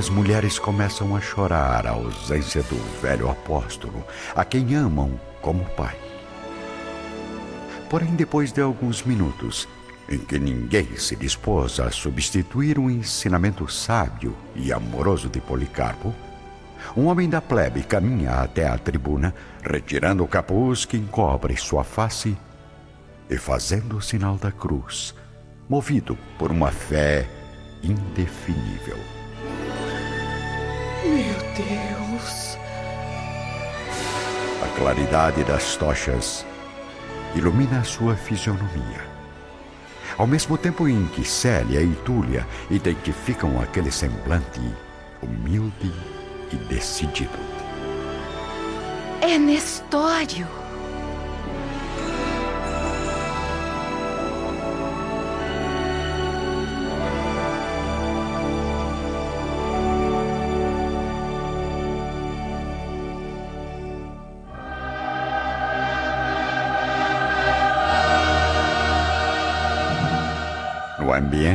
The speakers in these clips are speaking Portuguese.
muitas mulheres começam a chorar a ausência do velho apóstolo, a quem amam como pai. Porém, depois de alguns minutos, em que ninguém se dispôs a substituir o ensinamento sábio e amoroso de Policarpo, um homem da plebe caminha até a tribuna, retirando o capuz que encobre sua face e fazendo o sinal da cruz, movido por uma fé indefinível. Meu Deus! A claridade das tochas ilumina sua fisionomia. Ao mesmo tempo em que Célia e Túlia identificam aquele semblante humilde e decidido. É Nestório!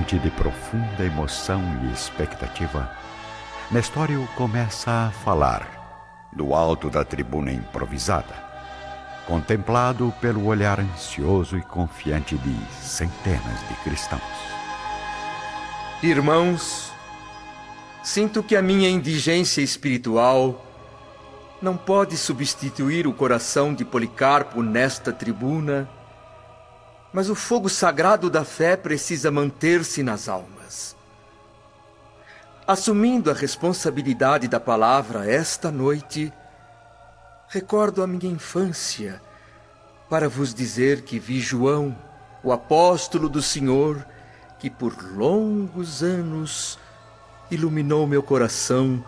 De profunda emoção e expectativa, Nestório começa a falar, do alto da tribuna improvisada, contemplado pelo olhar ansioso e confiante de centenas de cristãos. Irmãos, sinto que a minha indigência espiritual não pode substituir o coração de Policarpo nesta tribuna, mas o fogo sagrado da fé precisa manter-se nas almas. Assumindo a responsabilidade da palavra esta noite, recordo a minha infância para vos dizer que vi João, o apóstolo do Senhor, que por longos anos iluminou meu coração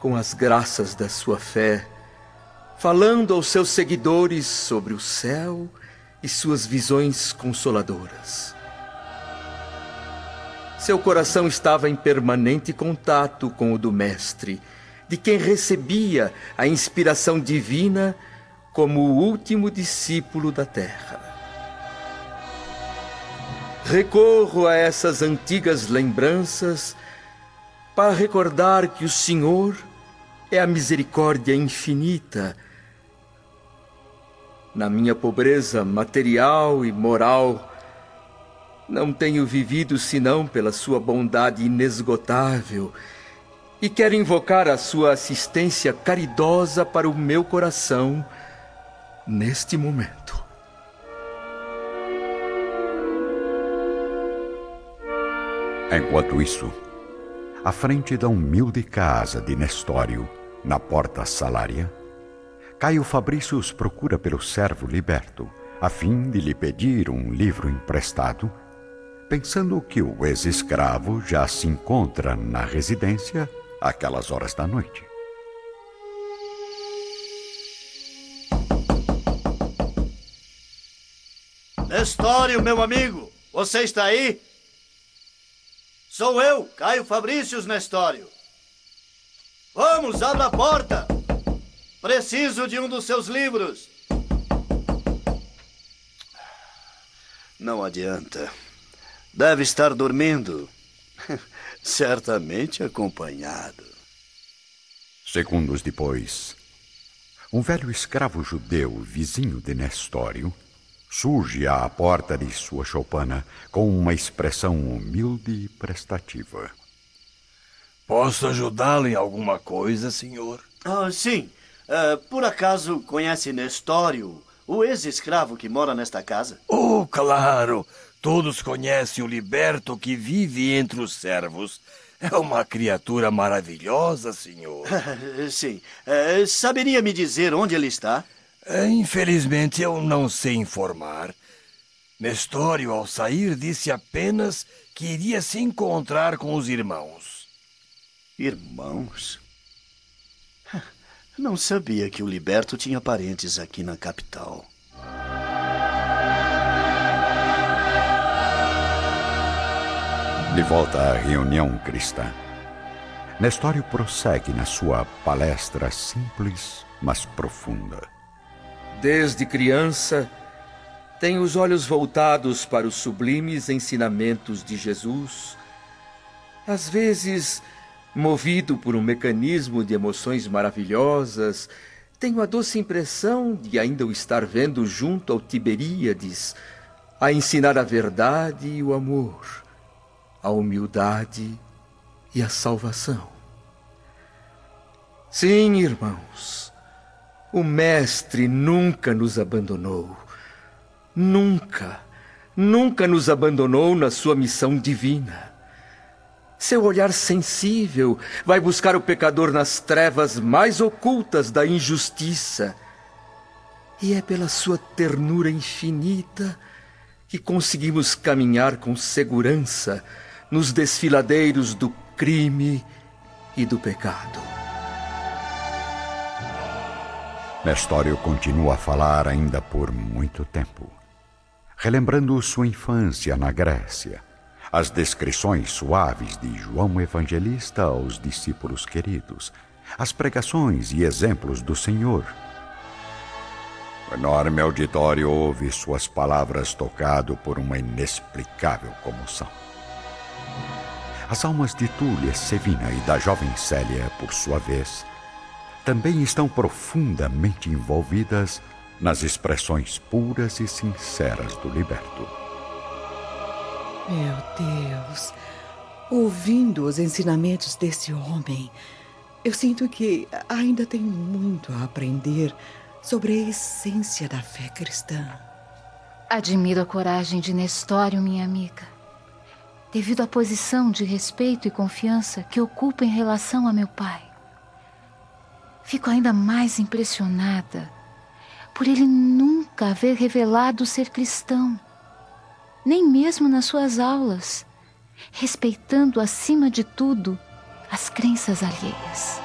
com as graças da sua fé, falando aos seus seguidores sobre o céu e suas visões consoladoras. Seu coração estava em permanente contato com o do Mestre, de quem recebia a inspiração divina como o último discípulo da terra. Recorro a essas antigas lembranças para recordar que o Senhor é a misericórdia infinita. Na minha pobreza material e moral, não tenho vivido senão pela sua bondade inesgotável e quero invocar a sua assistência caridosa para o meu coração neste momento. Enquanto isso, à frente da humilde casa de Nestório, na porta salária, Caio Fabrício os procura pelo servo liberto, a fim de lhe pedir um livro emprestado pensando que o ex-escravo já se encontra na residência aquelas horas da noite. Nestório, meu amigo, você está aí? Sou eu, Caio Fabrícios Nestório. Vamos, abra a porta. Preciso de um dos seus livros. Não adianta. Deve estar dormindo. Certamente acompanhado. Segundos depois, um velho escravo judeu, vizinho de Nestório, surge à porta de sua choupana com uma expressão humilde e prestativa. Posso ajudá-lo em alguma coisa, senhor? Ah, sim. Uh, por acaso conhece Nestório, o ex-escravo que mora nesta casa? Oh, claro! Todos conhecem o liberto que vive entre os servos. É uma criatura maravilhosa, senhor. Sim. Uh, saberia me dizer onde ele está? Uh, infelizmente, eu não sei informar. Nestório, ao sair, disse apenas que iria se encontrar com os irmãos. Irmãos? Não sabia que o liberto tinha parentes aqui na capital. De volta à reunião cristã, Nestório prossegue na sua palestra simples, mas profunda. Desde criança, tenho os olhos voltados para os sublimes ensinamentos de Jesus. Às vezes, Movido por um mecanismo de emoções maravilhosas, tenho a doce impressão de ainda o estar vendo junto ao Tiberíades, a ensinar a verdade e o amor, a humildade e a salvação. Sim, irmãos, o Mestre nunca nos abandonou. Nunca, nunca nos abandonou na sua missão divina. Seu olhar sensível vai buscar o pecador nas trevas mais ocultas da injustiça. E é pela sua ternura infinita que conseguimos caminhar com segurança nos desfiladeiros do crime e do pecado. Nestório continua a falar ainda por muito tempo, relembrando sua infância na Grécia as descrições suaves de João Evangelista aos discípulos queridos, as pregações e exemplos do Senhor. O enorme auditório ouve suas palavras tocado por uma inexplicável comoção. As almas de Túlia Sevina e da jovem Célia, por sua vez, também estão profundamente envolvidas nas expressões puras e sinceras do liberto. Meu Deus, ouvindo os ensinamentos desse homem, eu sinto que ainda tenho muito a aprender sobre a essência da fé cristã. Admiro a coragem de Nestório, minha amiga. Devido à posição de respeito e confiança que ocupa em relação a meu pai. Fico ainda mais impressionada por ele nunca haver revelado ser cristão nem mesmo nas suas aulas, respeitando acima de tudo as crenças alheias.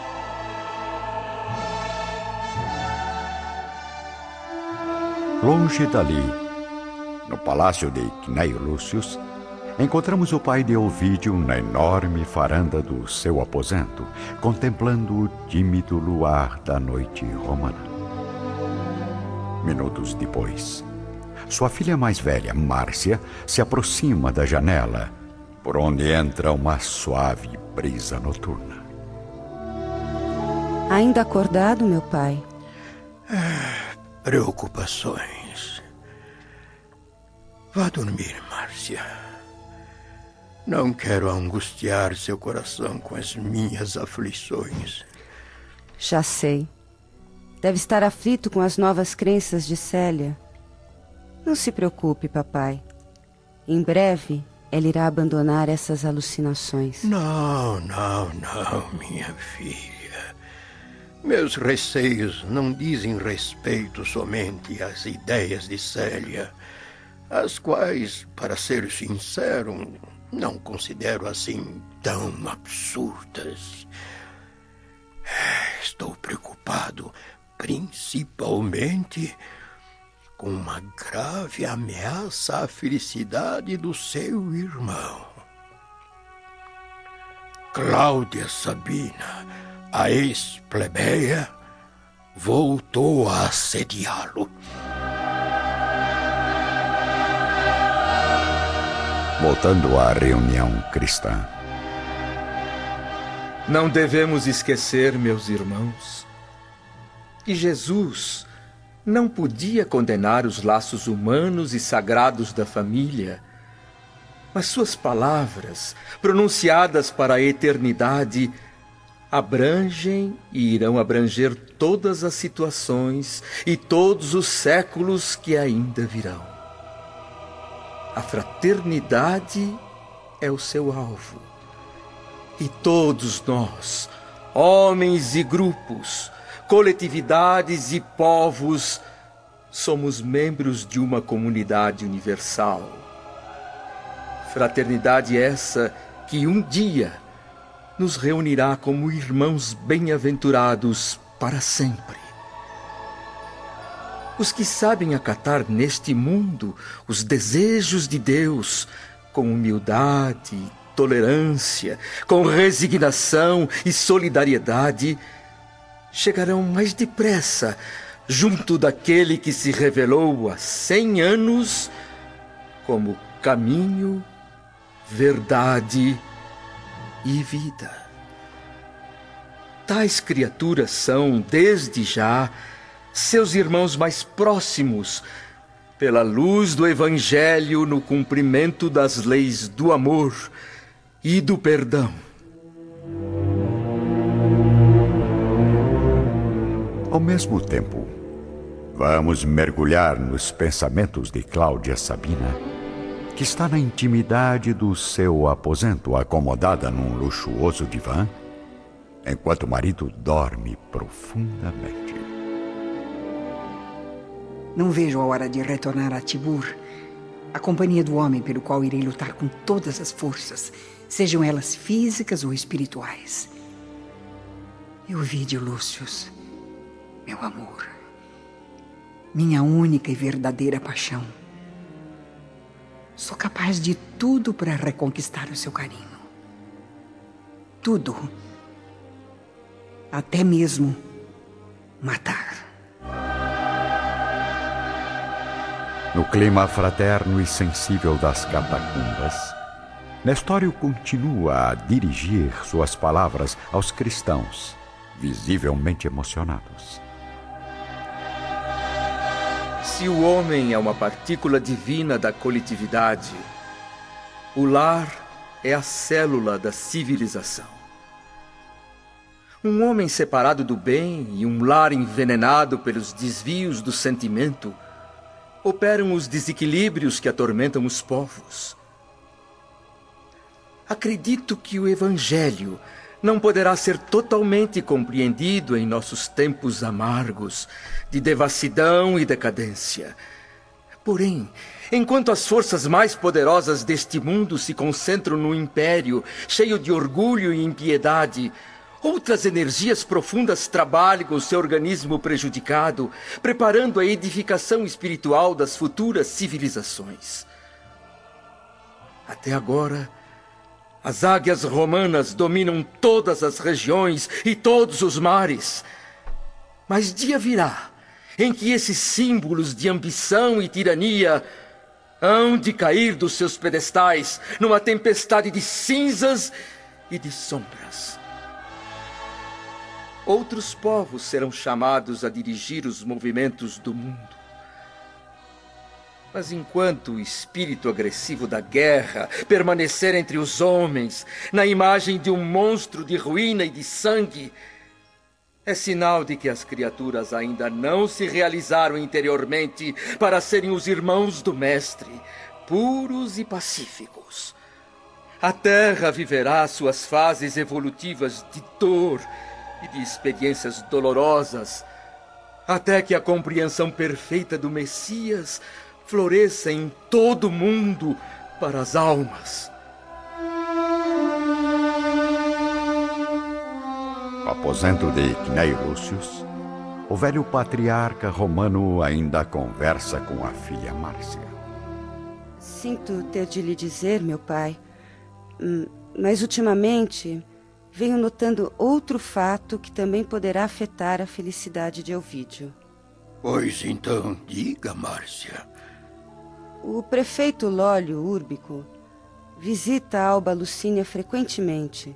Longe dali, no palácio de Cneio Lúcius, encontramos o pai de Ovídio na enorme varanda do seu aposento, contemplando o tímido luar da noite romana. Minutos depois, sua filha mais velha, Márcia, se aproxima da janela, por onde entra uma suave brisa noturna. Ainda acordado, meu pai? Ah, preocupações. Vá dormir, Márcia. Não quero angustiar seu coração com as minhas aflições. Já sei. Deve estar aflito com as novas crenças de Célia. Não se preocupe, papai. Em breve, ela irá abandonar essas alucinações. Não, não, não, minha filha. Meus receios não dizem respeito somente às ideias de Célia, as quais, para ser sincero, não considero assim tão absurdas. Estou preocupado principalmente com uma grave ameaça à felicidade do seu irmão. Cláudia Sabina, a ex-plebeia, voltou a assediá-lo. Voltando à reunião cristã. Não devemos esquecer, meus irmãos, que Jesus não podia condenar os laços humanos e sagrados da família, mas suas palavras, pronunciadas para a eternidade, abrangem e irão abranger todas as situações e todos os séculos que ainda virão. A fraternidade é o seu alvo. E todos nós, homens e grupos, coletividades e povos, somos membros de uma comunidade universal. Fraternidade essa que um dia nos reunirá como irmãos bem-aventurados para sempre. Os que sabem acatar neste mundo os desejos de Deus com humildade, tolerância, com resignação e solidariedade, chegarão mais depressa junto daquele que se revelou há cem anos como caminho, verdade e vida. tais criaturas são, desde já, seus irmãos mais próximos, pela luz do Evangelho no cumprimento das leis do amor e do perdão. Ao mesmo tempo, vamos mergulhar nos pensamentos de Cláudia Sabina, que está na intimidade do seu aposento, acomodada num luxuoso divã, enquanto o marido dorme profundamente. Não vejo a hora de retornar a Tibur, a companhia do homem pelo qual irei lutar com todas as forças, sejam elas físicas ou espirituais. Euvídio Lúcius, meu amor, minha única e verdadeira paixão. Sou capaz de tudo para reconquistar o seu carinho. Tudo. Até mesmo matar. No clima fraterno e sensível das catacumbas, Nestório continua a dirigir suas palavras aos cristãos, visivelmente emocionados. Se o homem é uma partícula divina da coletividade, o lar é a célula da civilização. Um homem separado do bem e um lar envenenado pelos desvios do sentimento operam os desequilíbrios que atormentam os povos. Acredito que o Evangelho não poderá ser totalmente compreendido em nossos tempos amargos de devassidão e decadência. Porém, enquanto as forças mais poderosas deste mundo se concentram no império, cheio de orgulho e impiedade, outras energias profundas trabalham o seu organismo prejudicado, preparando a edificação espiritual das futuras civilizações. Até agora, as águias romanas dominam todas as regiões e todos os mares. Mas dia virá em que esses símbolos de ambição e tirania hão de cair dos seus pedestais numa tempestade de cinzas e de sombras. Outros povos serão chamados a dirigir os movimentos do mundo. Mas enquanto o espírito agressivo da guerra permanecer entre os homens, na imagem de um monstro de ruína e de sangue, é sinal de que as criaturas ainda não se realizaram interiormente para serem os irmãos do Mestre, puros e pacíficos. A Terra viverá suas fases evolutivas de dor e de experiências dolorosas, até que a compreensão perfeita do Messias floresça em todo o mundo para as almas. Aposento de Cnei Lúcius, o velho patriarca romano ainda conversa com a filha Márcia. Sinto ter de lhe dizer, meu pai, hum, mas ultimamente venho notando outro fato que também poderá afetar a felicidade de Elvídio. Pois então, diga, Márcia. O prefeito Lólio Úrbico visita a Alba Lucínia frequentemente,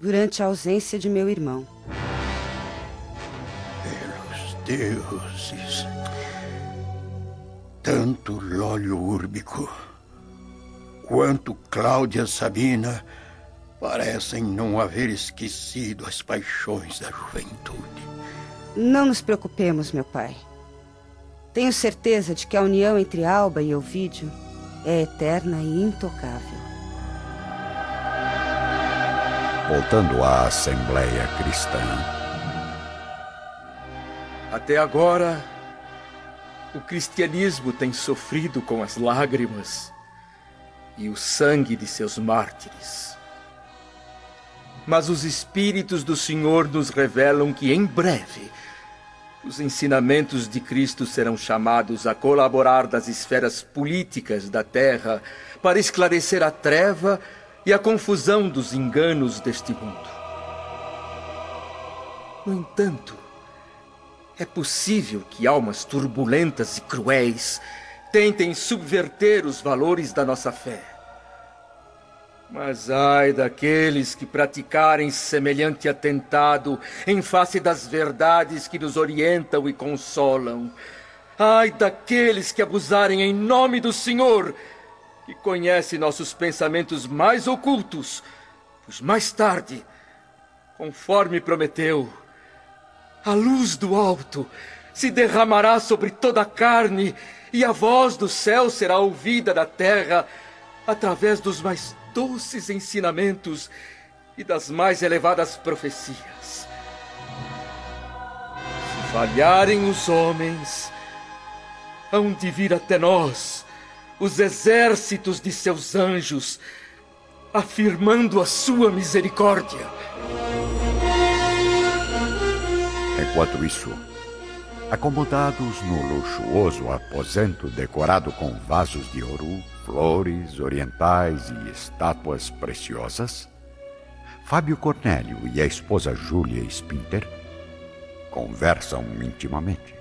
durante a ausência de meu irmão. Pelos deuses. Tanto Lólio Úrbico quanto Cláudia Sabina parecem não haver esquecido as paixões da juventude. Não nos preocupemos, meu pai. Tenho certeza de que a união entre Alba e Ovídio é eterna e intocável. Voltando à Assembleia Cristã. Até agora, o cristianismo tem sofrido com as lágrimas e o sangue de seus mártires. Mas os Espíritos do Senhor nos revelam que em breve os ensinamentos de Cristo serão chamados a colaborar das esferas políticas da terra para esclarecer a treva e a confusão dos enganos deste mundo. No entanto, é possível que almas turbulentas e cruéis tentem subverter os valores da nossa fé. Mas ai daqueles que praticarem semelhante atentado em face das verdades que nos orientam e consolam. Ai daqueles que abusarem em nome do Senhor, que conhece nossos pensamentos mais ocultos, pois mais tarde, conforme prometeu, a luz do alto se derramará sobre toda a carne e a voz do céu será ouvida da terra através dos mais doces ensinamentos e das mais elevadas profecias. Se falharem os homens, hão de vir até nós os exércitos de seus anjos, afirmando a sua misericórdia. Enquanto isso, acomodados no luxuoso aposento decorado com vasos de ouro, flores orientais e estátuas preciosas, Fábio Cornélio e a esposa Júlia Spinter conversam intimamente.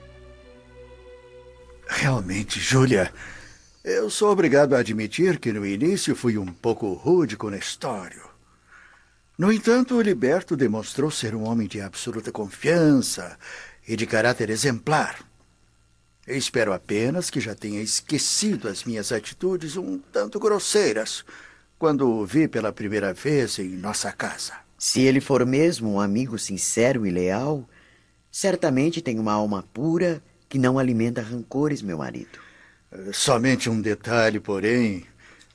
Realmente, Júlia, eu sou obrigado a admitir que no início fui um pouco rude com Nestório. No entanto, o Liberto demonstrou ser um homem de absoluta confiança e de caráter exemplar. Espero apenas que já tenha esquecido as minhas atitudes um tanto grosseiras quando o vi pela primeira vez em nossa casa. Se ele for mesmo um amigo sincero e leal, certamente tem uma alma pura que não alimenta rancores, meu marido. Somente um detalhe, porém,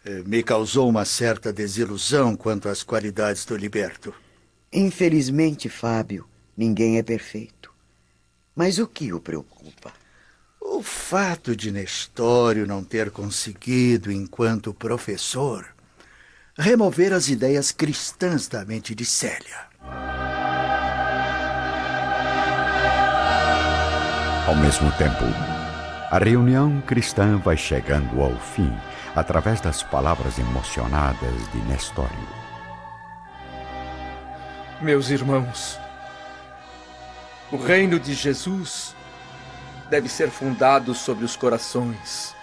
eh, me causou uma certa desilusão quanto às qualidades do liberto. Infelizmente, Fábio, ninguém é perfeito. Mas o que o preocupa? O fato de Nestório não ter conseguido, enquanto professor, remover as ideias cristãs da mente de Célia. Ao mesmo tempo, a reunião cristã vai chegando ao fim através das palavras emocionadas de Nestório. Meus irmãos, o reino de Jesus deve ser fundado sobre os corações,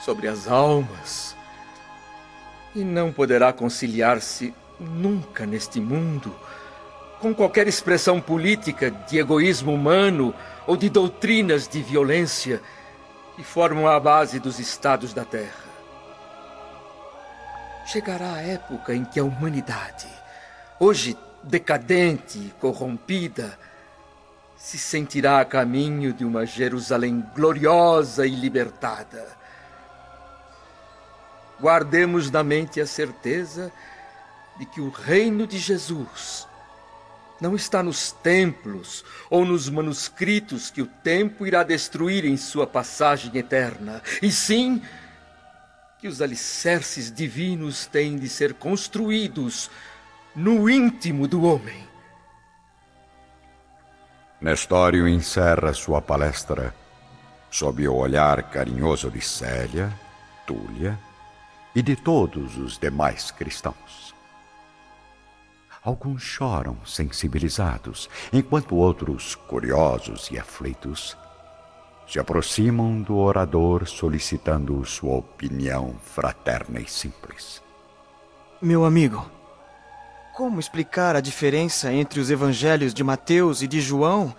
sobre as almas, e não poderá conciliar-se nunca neste mundo com qualquer expressão política de egoísmo humano ou de doutrinas de violência que formam a base dos estados da Terra. Chegará a época em que a humanidade, hoje decadente e corrompida, se sentirá a caminho de uma Jerusalém gloriosa e libertada. Guardemos na mente a certeza de que o reino de Jesus não está nos templos ou nos manuscritos que o tempo irá destruir em sua passagem eterna, e sim que os alicerces divinos têm de ser construídos no íntimo do homem. Nestório encerra sua palestra sob o olhar carinhoso de Célia, Túlia e de todos os demais cristãos. Alguns choram sensibilizados, enquanto outros, curiosos e aflitos, se aproximam do orador solicitando sua opinião fraterna e simples. Meu amigo, como explicar a diferença entre os evangelhos de Mateus e de João,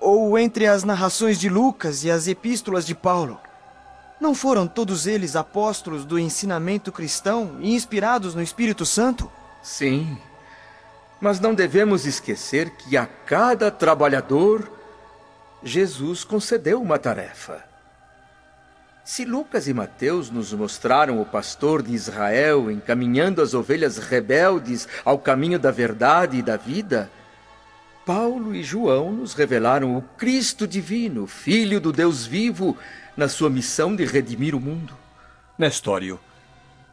ou entre as narrações de Lucas e as epístolas de Paulo? Não foram todos eles apóstolos do ensinamento cristão e inspirados no Espírito Santo? Sim, mas não devemos esquecer que a cada trabalhador Jesus concedeu uma tarefa. Se Lucas e Mateus nos mostraram o pastor de Israel encaminhando as ovelhas rebeldes ao caminho da verdade e da vida, Paulo e João nos revelaram o Cristo divino, Filho do Deus vivo, na sua missão de redimir o mundo. Nestório,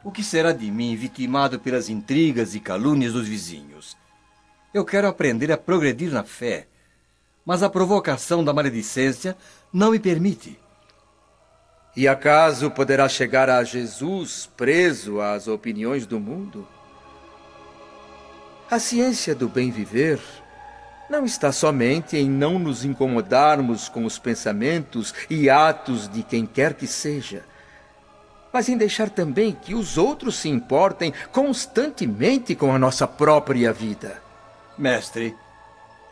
o que será de mim vitimado pelas intrigas e calúnias dos vizinhos? Eu quero aprender a progredir na fé, mas a provocação da maledicência não me permite. E acaso poderá chegar a Jesus preso às opiniões do mundo? A ciência do bem viver não está somente em não nos incomodarmos com os pensamentos e atos de quem quer que seja, mas em deixar também que os outros se importem constantemente com a nossa própria vida. Mestre,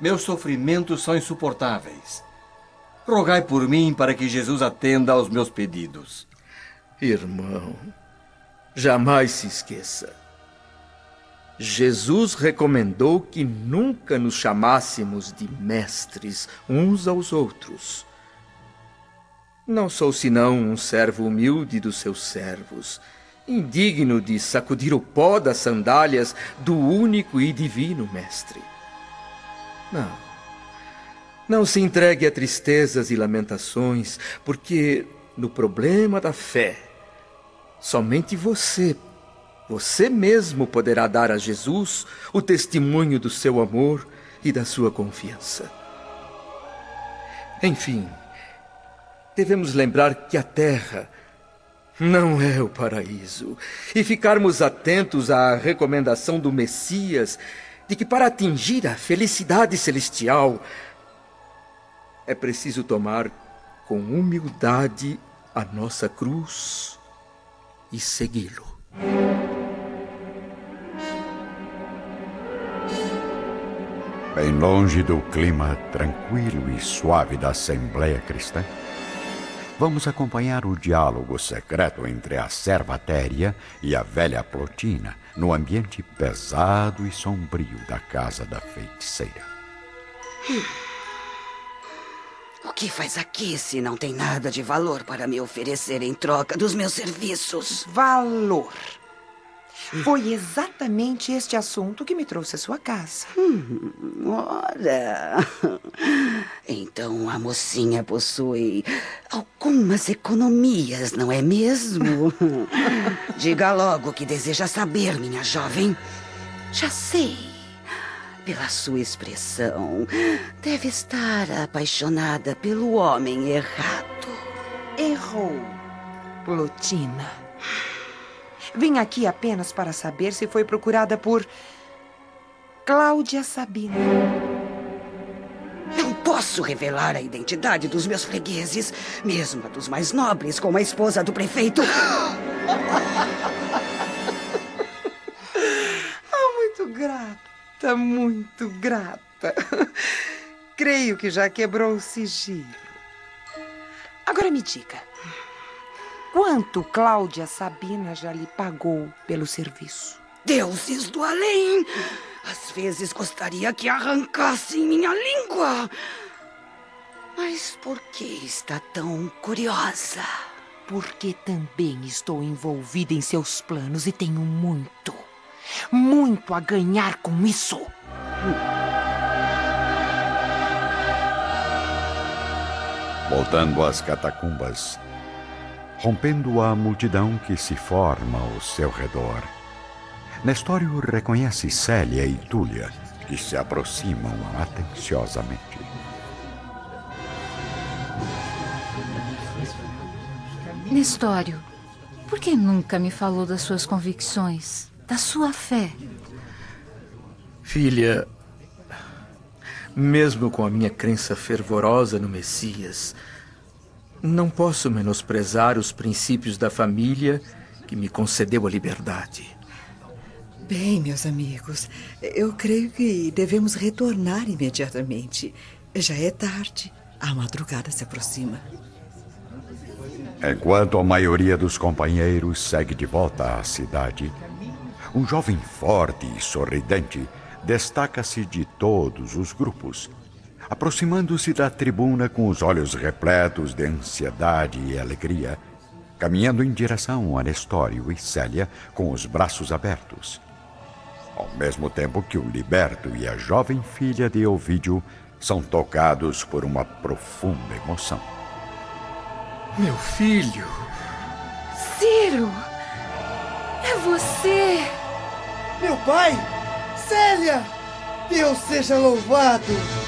meus sofrimentos são insuportáveis. Rogai por mim para que Jesus atenda aos meus pedidos. Irmão, jamais se esqueça. Jesus recomendou que nunca nos chamássemos de mestres uns aos outros. Não sou senão um servo humilde dos seus servos, indigno de sacudir o pó das sandálias do único e divino Mestre. Não. Não se entregue a tristezas e lamentações, porque no problema da fé, somente você, você mesmo poderá dar a Jesus o testemunho do seu amor e da sua confiança. Enfim, devemos lembrar que a terra não é o paraíso e ficarmos atentos à recomendação do Messias de que para atingir a felicidade celestial é preciso tomar com humildade a nossa cruz e segui-lo. Bem longe do clima tranquilo e suave da Assembleia Cristã, vamos acompanhar o diálogo secreto entre a serva Téria e a velha Plotina no ambiente pesado e sombrio da casa da feiticeira. Hum. O que faz aqui se não tem nada de valor para me oferecer em troca dos meus serviços? Valor. Foi exatamente este assunto que me trouxe à sua casa. Hum, ora. Então a mocinha possui algumas economias, não é mesmo? Diga logo o que deseja saber, minha jovem. Já sei. Pela sua expressão, deve estar apaixonada pelo homem errado. Errou, Plotina. Vim aqui apenas para saber se foi procurada por Cláudia Sabina. Não posso revelar a identidade dos meus fregueses, mesmo a dos mais nobres, como a esposa do prefeito. Ah, muito grata, muito grata. Creio que já quebrou o sigilo. Agora me diga. Quanto Cláudia Sabina já lhe pagou pelo serviço? Deuses do além! Às vezes gostaria que arrancassem minha língua. Mas por que está tão curiosa? Porque também estou envolvida em seus planos e tenho muito, muito a ganhar com isso. Voltando às catacumbas, rompendo a multidão que se forma ao seu redor. Nestório reconhece Célia e Túlia, que se aproximam atenciosamente. Nestório, por que nunca me falou das suas convicções, da sua fé? Filha, mesmo com a minha crença fervorosa no Messias, não posso menosprezar os princípios da família que me concedeu a liberdade. Bem, meus amigos, eu creio que devemos retornar imediatamente. Já é tarde, a madrugada se aproxima. Enquanto a maioria dos companheiros segue de volta à cidade, um jovem forte e sorridente destaca-se de todos os grupos aproximando-se da tribuna com os olhos repletos de ansiedade e alegria, caminhando em direção a Nestório e Célia com os braços abertos. Ao mesmo tempo que o liberto e a jovem filha de Ovídio são tocados por uma profunda emoção. Meu filho! Ciro! É você! Meu pai! Célia! Deus seja louvado!